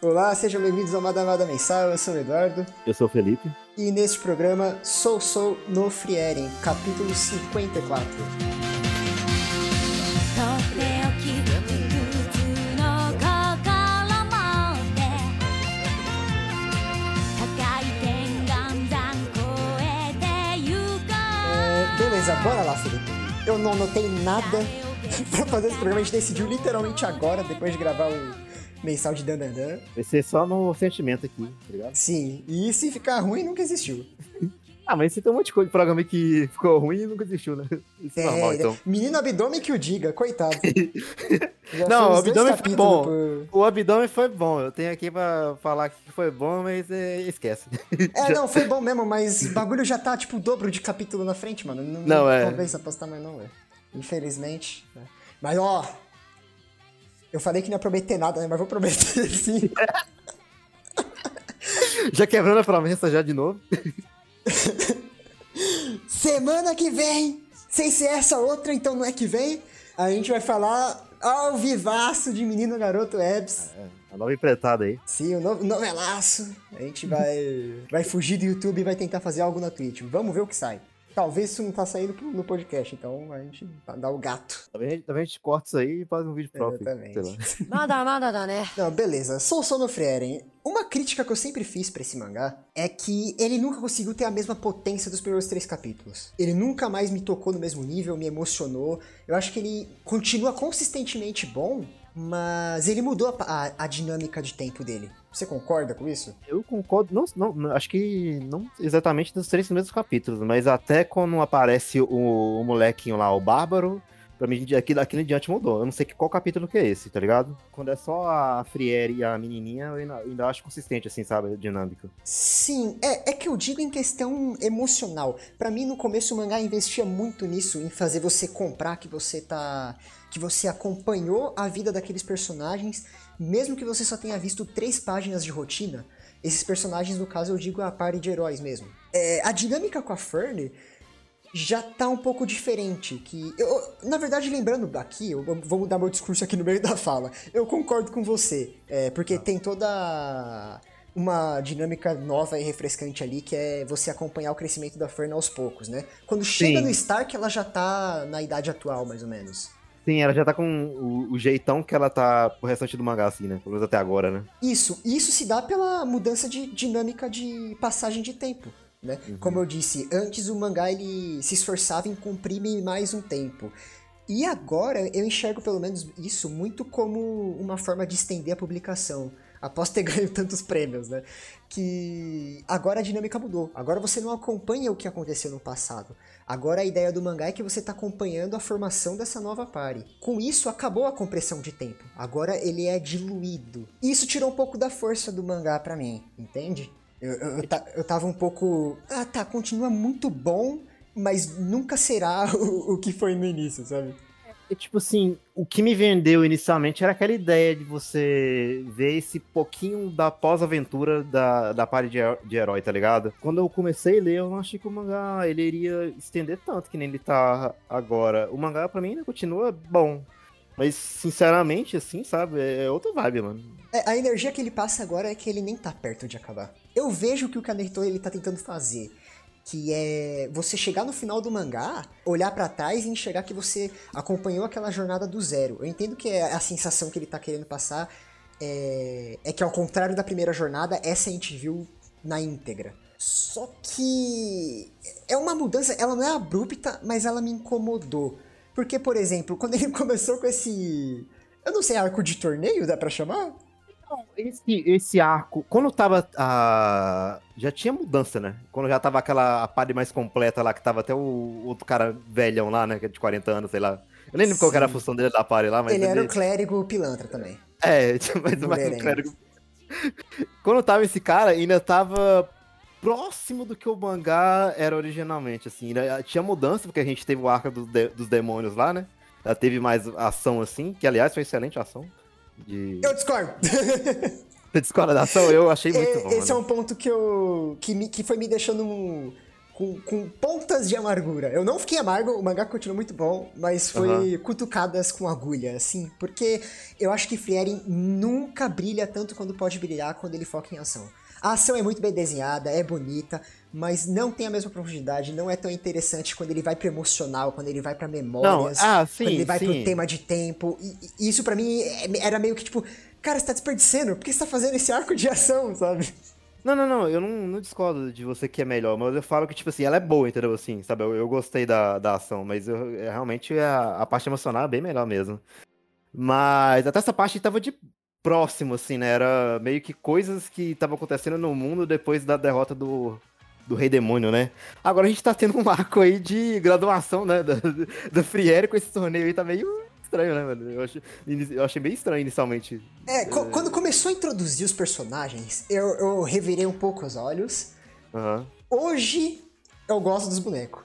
Olá, sejam bem-vindos ao Madamada Mensal, eu sou o Eduardo. Eu sou o Felipe. E neste programa, Sou Sou no Frieren, capítulo 54. É, bora lá, Felipe. Eu não notei nada pra fazer esse programa, a gente decidiu literalmente agora, depois de gravar o mensal de Dandandan. Vai ser só no sentimento aqui, tá ligado? Sim, e se ficar ruim, nunca existiu. Ah, mas você tem um monte de coisa de programa que ficou ruim e nunca existiu, né? Isso é, normal, então. Menino abdômen que o diga, coitado. Não, o abdômen foi bom. O abdômen foi bom. Eu tenho aqui pra falar que foi bom, mas é, esquece. É, não, foi bom mesmo, mas o bagulho já tá, tipo, o dobro de capítulo na frente, mano. Não, Não, é. compensa apostar mais não, velho. Infelizmente. né. Mas, ó... Eu falei que não ia prometer nada, né? Mas vou prometer sim. já quebrando a promessa já de novo. Semana que vem, sem ser essa outra, então não é que vem, a gente vai falar ao vivaço de Menino Garoto Ebs. É, a nova empreitada aí. Sim, o novo novelaço. A gente vai, vai fugir do YouTube e vai tentar fazer algo na Twitch. Vamos ver o que sai. Talvez isso não tá saindo no podcast, então a gente tá, dá o gato. Talvez, talvez a gente corta isso aí e faz um vídeo próprio. Exatamente. Nada, nada, né? Não, beleza. Sou Sono Frieren. Uma crítica que eu sempre fiz para esse mangá é que ele nunca conseguiu ter a mesma potência dos primeiros três capítulos. Ele nunca mais me tocou no mesmo nível, me emocionou. Eu acho que ele continua consistentemente bom, mas ele mudou a, a- a dinâmica de tempo dele. Você concorda com isso? Eu concordo, não, não, acho que não exatamente dos três primeiros capítulos, mas até quando aparece o, o molequinho lá, o Bárbaro, pra mim, aqui, daquele em diante mudou. Eu não sei que, qual capítulo que é esse, tá ligado? Quando é só a Friere e a menininha, eu ainda, ainda acho consistente, assim, sabe, dinâmica. Sim, é, é que eu digo em questão emocional. Pra mim, no começo, o mangá investia muito nisso, em fazer você comprar que você tá. que você acompanhou a vida daqueles personagens, mesmo que você só tenha visto três páginas de rotina. Esses personagens, no caso, eu digo a party de heróis mesmo. É, a dinâmica com a Fern já tá um pouco diferente. Que eu, na verdade, lembrando aqui, eu vou mudar meu discurso aqui no meio da fala. Eu concordo com você, é, porque tem toda uma dinâmica nova e refrescante ali, que é você acompanhar o crescimento da Fern aos poucos, né? Quando chega Sim. no Stark, ela já tá na idade atual, mais ou menos. Sim, ela já tá com o, o jeitão que ela tá pro restante do mangá, assim, né? Pelo menos até agora, né? Isso, e isso se dá pela mudança de dinâmica de passagem de tempo, né? Como eu disse, antes o mangá ele se esforçava em comprimir mais um tempo. E agora eu enxergo pelo menos isso muito como uma forma de estender a publicação. Após ter ganho tantos prêmios, né? Que agora a dinâmica mudou. Agora você não acompanha o que aconteceu no passado. Agora a ideia do mangá é que você está acompanhando a formação dessa nova party. Com isso, acabou a compressão de tempo. Agora ele é diluído. Isso tirou um pouco da força do mangá pra mim, entende? Eu, eu, eu, ta- eu tava um pouco. Ah, tá, continua muito bom, mas nunca será o, o que foi no início, sabe? E, tipo assim, o que me vendeu inicialmente era aquela ideia de você ver esse pouquinho da pós-aventura da, da parte de, de herói, tá ligado? Quando eu comecei a ler, eu não achei que o mangá ele iria estender tanto que nem ele tá agora. O mangá, pra mim, ainda continua bom. Mas, sinceramente, assim, sabe, é outra vibe, mano. É, a energia que ele passa agora é que ele nem tá perto de acabar. Eu vejo que o Kanehito ele tá tentando fazer, que é você chegar no final do mangá, olhar pra trás e enxergar que você acompanhou aquela jornada do zero. Eu entendo que é a sensação que ele tá querendo passar é, é que ao contrário da primeira jornada, essa a gente viu na íntegra. Só que é uma mudança, ela não é abrupta, mas ela me incomodou. Porque, por exemplo, quando ele começou com esse. Eu não sei, arco de torneio, dá pra chamar? Não, esse, esse arco, quando tava a. Já tinha mudança, né? Quando já tava aquela a party mais completa lá, que tava até o outro cara velhão lá, né? Que é de 40 anos, sei lá. Eu nem lembro qual que era a Sim. função dele da party lá, mas. ele era o clérigo pilantra também. É, mas um Mulherengo. clérigo. Quando tava esse cara, ainda tava próximo do que o mangá era originalmente, assim. Ainda tinha mudança, porque a gente teve o arco dos, de- dos demônios lá, né? Já teve mais ação, assim, que aliás foi excelente ação. De... Eu discordo! Você discorda da ação? Eu achei muito É, bom. Esse é mano. um ponto que eu. que, me, que foi me deixando um- com, com pontas de amargura. Eu não fiquei amargo, o mangá continua muito bom, mas foi cutucadas com agulha, assim, porque eu acho que Frieren nunca brilha tanto quando pode brilhar quando ele foca em ação. A ação é muito bem desenhada, é bonita, mas não tem a mesma profundidade, não é tão interessante quando ele vai pro emocional, quando ele vai pra memórias, Não, ah, sim, quando ele vai sim. pro tema de tempo. E, e isso pra mim é- era meio que tipo, cara, você tá desperdiçando, por que você tá fazendo esse arco de ação, sabe? Não, não, não, eu não, não discordo de você que é melhor, mas eu falo que, tipo assim, ela é boa, entendeu? Assim, sabe? Eu, eu gostei da, da ação, mas eu, é, realmente a, a parte emocional é bem melhor mesmo. Mas até essa parte tava de próximo, assim, né? Era meio que coisas que estavam acontecendo no mundo depois da derrota do, do Rei Demônio, né? Agora a gente tá tendo um arco aí de graduação, né? Da, da Friere com esse torneio aí, tá meio estranho, né, mano? Eu, acho, eu achei bem estranho inicialmente. É, co- quando começou a introduzir os personagens, eu, eu revirei um pouco os olhos. Aham. Hoje eu gosto dos bonecos.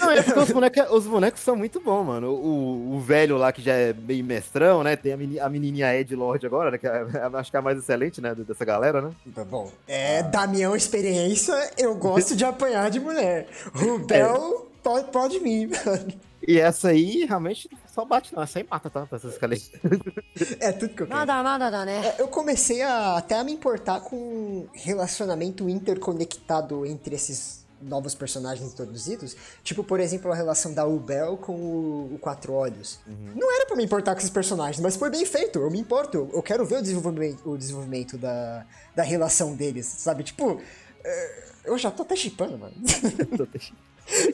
Não, é porque os bonecos, é- os bonecos são muito bons, mano. O, o velho lá, que já é meio mestrão, né? Tem a, meni, a menininha Ed Lord agora, né? Que é, é, acho que é a mais excelente, né? Dessa galera, né? Tá bom. É, ah. da minha experiência, eu gosto de apanhar de mulher. Rubel é. pode, pode vir, mano. E essa aí, realmente, só bate não. Essa aí mata, tá? Essas escalas. É tudo que eu quero. Nada, nada, nada, né? É, eu comecei a, até a me importar com relacionamento interconectado entre esses novos personagens introduzidos. Tipo, por exemplo, a relação da Ubel com o, o Quatro Olhos. Não era pra me importar com esses personagens, mas foi bem feito. Eu me importo. Eu, eu quero ver o desenvolvimento, o desenvolvimento da, da relação deles, sabe? Tipo, é, eu já tô até chipando, mano.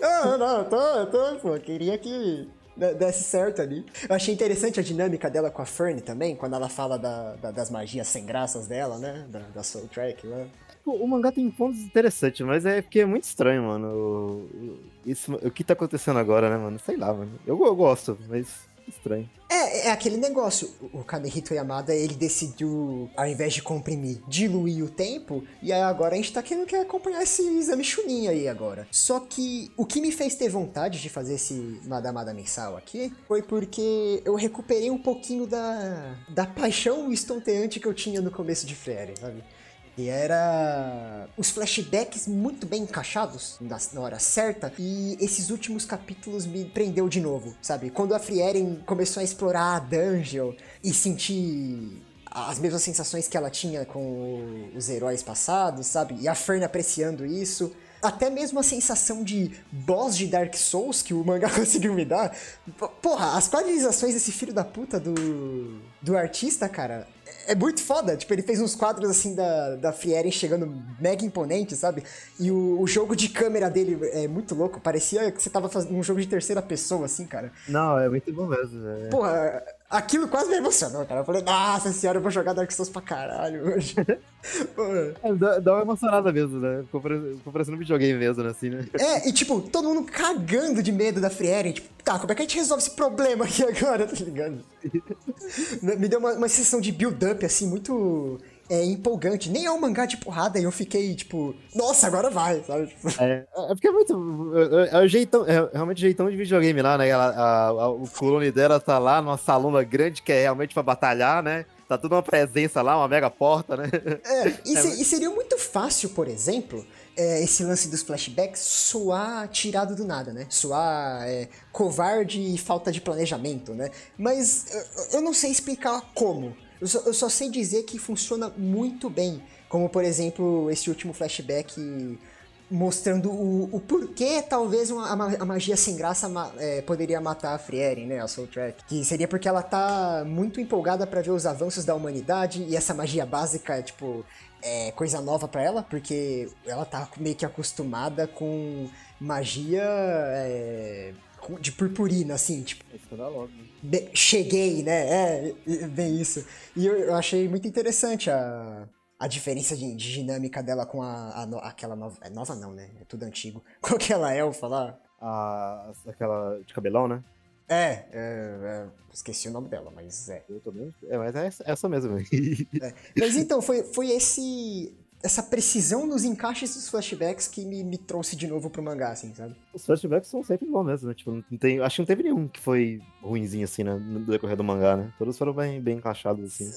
Não, não, eu tô, eu tô, pô, queria que desse certo ali. Eu achei interessante a dinâmica dela com a Fern também, quando ela fala da- da- das magias sem graças dela, né? Da, da Soul Track lá. Pô, O mangá tem pontos interessantes, mas é porque é muito estranho, mano. O- isso, o que tá acontecendo agora, né, mano? Sei lá, mano. Eu, eu gosto, mas estranho. É, é aquele negócio. O Kanehito Yamada, ele decidiu, ao invés de comprimir, diluir o tempo, e aí agora a gente tá querendo que acompanhar esse exame chuninho aí agora. Só que o que me fez ter vontade de fazer esse Madamada mensal aqui foi porque eu recuperei um pouquinho da, da paixão estonteante que eu tinha no começo de Frere, sabe? E era os flashbacks muito bem encaixados na, hora certa. E esses últimos capítulos me prendeu de novo, sabe? Quando a Frieren começou a explorar a dungeon e sentir as mesmas sensações que ela tinha com os heróis passados, sabe? E a Fern apreciando isso. Até mesmo a sensação de boss de Dark Souls que o mangá conseguiu me dar. Porra, as quadrilizações desse filho da puta do, do artista, cara, é muito foda. Tipo, ele fez uns quadros assim da, da Frieren chegando mega imponente, sabe? E o, o jogo de câmera dele é muito louco. Parecia que você tava fazendo um jogo de terceira pessoa, assim, cara. Não, é muito bom mesmo. é. Porra, aquilo quase me emocionou, cara. Eu falei, nossa senhora, eu vou jogar Dark Souls pra caralho hoje. É, dá, dá uma emocionada mesmo, né? Ficou parecendo um videogame mesmo, né? Assim, né? É, e tipo, todo mundo cagando de medo da Frieren. Tipo, tá, como é que a gente resolve esse problema aqui agora, tá ligado? Me deu uma, uma sensação de build-up, assim, muito é, empolgante. Nem é um mangá de porrada e eu fiquei, tipo, nossa, agora vai, sabe? Tipo, É, é porque é muito. É, é o jeitão, é realmente o jeitão de videogame lá, né? Ela, a- a- o clone dela tá lá numa salona grande que é realmente pra batalhar, né? Tá tudo uma presença lá, uma mega porta, né? É, e, se- e seria muito fácil, por exemplo, é, esse lance dos flashbacks soar tirado do nada, né? Soar é, covarde e falta de planejamento, né? Mas eu, eu não sei explicar como. Eu só, eu só sei dizer que funciona muito bem. Como, por exemplo, esse último flashback mostrando o, o porquê talvez uma- a, ma- a magia sem graça é, poderia matar a Frieren, né, a Soul Track. Que seria porque ela tá muito empolgada pra ver os avanços da humanidade e essa magia básica, tipo, é coisa nova pra ela, porque ela tá meio que acostumada com magia é, de purpurina, assim, tipo, Be- cheguei, né? É, é, bem isso. E eu, eu achei muito interessante a, a diferença de, de dinâmica dela com a, a no- aquela nova. É nova não, né? É tudo antigo. Com aquela elfa lá. A, aquela de cabelão, né? É, é, é, esqueci o nome dela, mas é. Eu vendo. É, mas é essa, essa mesmo. Mas então, foi, foi esse. Essa precisão nos encaixes dos flashbacks que me, me trouxe de novo pro mangá, assim, sabe? Os flashbacks são sempre bons mesmo, né? Tipo, não tem, acho que não teve nenhum que foi ruinzinho, assim, né? No decorrer do mangá, né? Todos foram bem, bem encaixados, assim.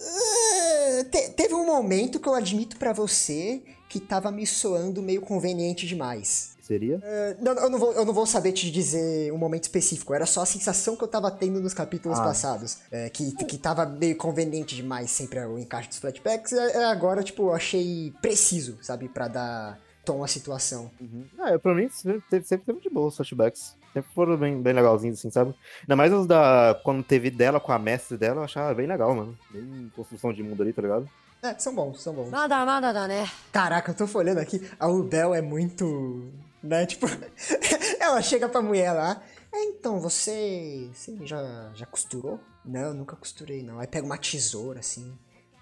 Te- teve um momento que eu admito pra você que tava me soando meio conveniente demais. Seria? É, não, eu, não vou, eu não vou saber te dizer um momento específico, era só a sensação que eu tava tendo nos capítulos Ah. passados. é, que, que tava meio conveniente demais sempre o encaixe dos flashbacks. é, agora, tipo, eu achei preciso, sabe, pra dar tom a situação. Uhum. Ah, é pra mim sempre, sempre teve de boa os flashbacks. Sempre foram bem, bem legalzinhos, assim, sabe? Ainda mais os da. Quando teve dela com a mestre dela, eu achava bem legal, mano. Bem construção de mundo ali, tá ligado? É, são bons, são bons. Nada, nada, nada, né? Caraca, eu tô folhando aqui. A Udel é muito. Né? Tipo, ela chega pra mulher lá. É, então, você. Você já, já costurou? Não, nunca costurei, não. Aí pega uma tesoura, assim.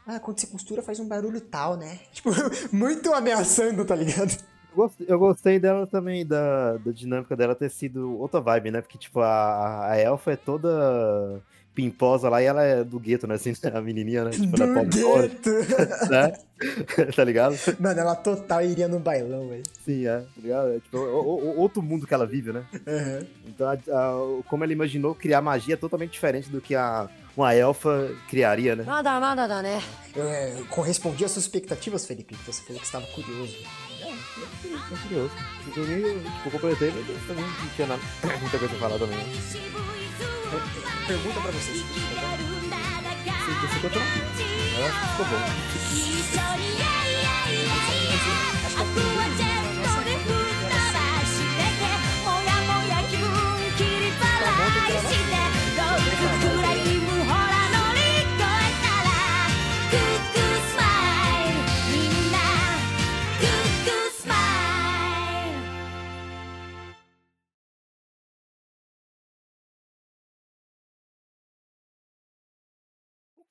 Ah, quando você costura faz um barulho tal, né? Tipo, muito ameaçando, tá ligado? Eu gostei, dela também, da, da dinâmica dela ter sido outra vibe, né? Porque, tipo, a, a elfa é toda pimposa lá e ela é do gueto, né? Assim, a menininha, né? Tipo, ela é Do pobre, gueto. né? tá ligado? Mano, ela total iria no bailão, velho. Sim, é. Tá ligado? É, tipo, o- o- outro mundo que ela vive, né? Aham. Então, a- a- como ela imaginou criar magia é totalmente diferente do que a, uma elfa criaria, né? Nada, nada, nada, né? Eu, correspondi às suas expectativas, Felipe. Você falou que estava curioso. É, é curioso. Eu, tipo, eu, tipo, completei, mas eu também não tinha nada, muita coisa a falar também. Né? Pergunta pra vocês. Você, você continua? Ficou bom.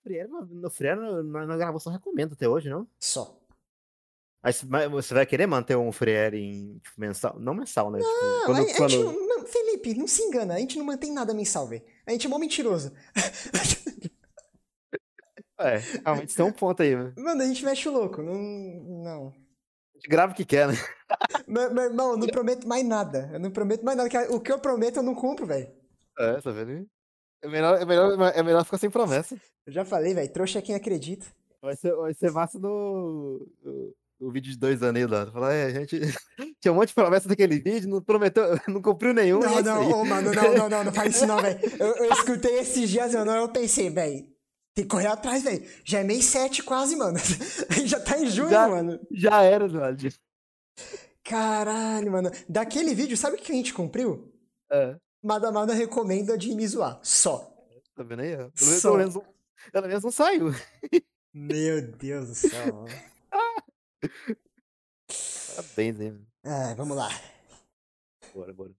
Friera, no, Friera, na, na gravação recomendo até hoje, não? Só. Aí você vai- querer manter um Friera em tipo, mensal? Não mensal, né? Tipo, Não, quando, a, a quando- não, não- Felipe, não se engana, a gente não mantém nada mensal, velho. A gente é mó mentiroso. É, realmente tem um ponto aí, né? Mano, a gente mexe o louco, não. Não. A gente grava o que quer, né? Meu, meu irmão, eu não prometo mais nada. Eu não prometo mais nada. O que eu prometo eu não cumpro, velho. É, tá vendo? É melhor, é melhor, é melhor ficar sem promessa. Eu já falei, velho. Trouxa é quem acredita. Vai ser, vai ser massa no, no, no vídeo de dois anos aí lá. Falar, é, a gente tinha um monte de promessa naquele vídeo, não prometeu, não cumpriu nenhum. e é Não, não, ô, mano, não, não, não, não faz isso não, velho. Eu, eu escutei esses dias, mano, eu pensei, velho. Tem que correr atrás, velho. Já é mês 7 quase, mano. Já tá em junho, Já- mano. Já era, Eduardo. Caralho, mano. Daquele vídeo, sabe o que a gente cumpriu? É, Madamada recomenda de me zoar. Só. tá vendo aí? Pelo menos, Só. pelo menos, não- pelo menos não saiu. Meu Deus do céu. mano. Parabéns, hein? Ah, vamos lá. Bora, bora.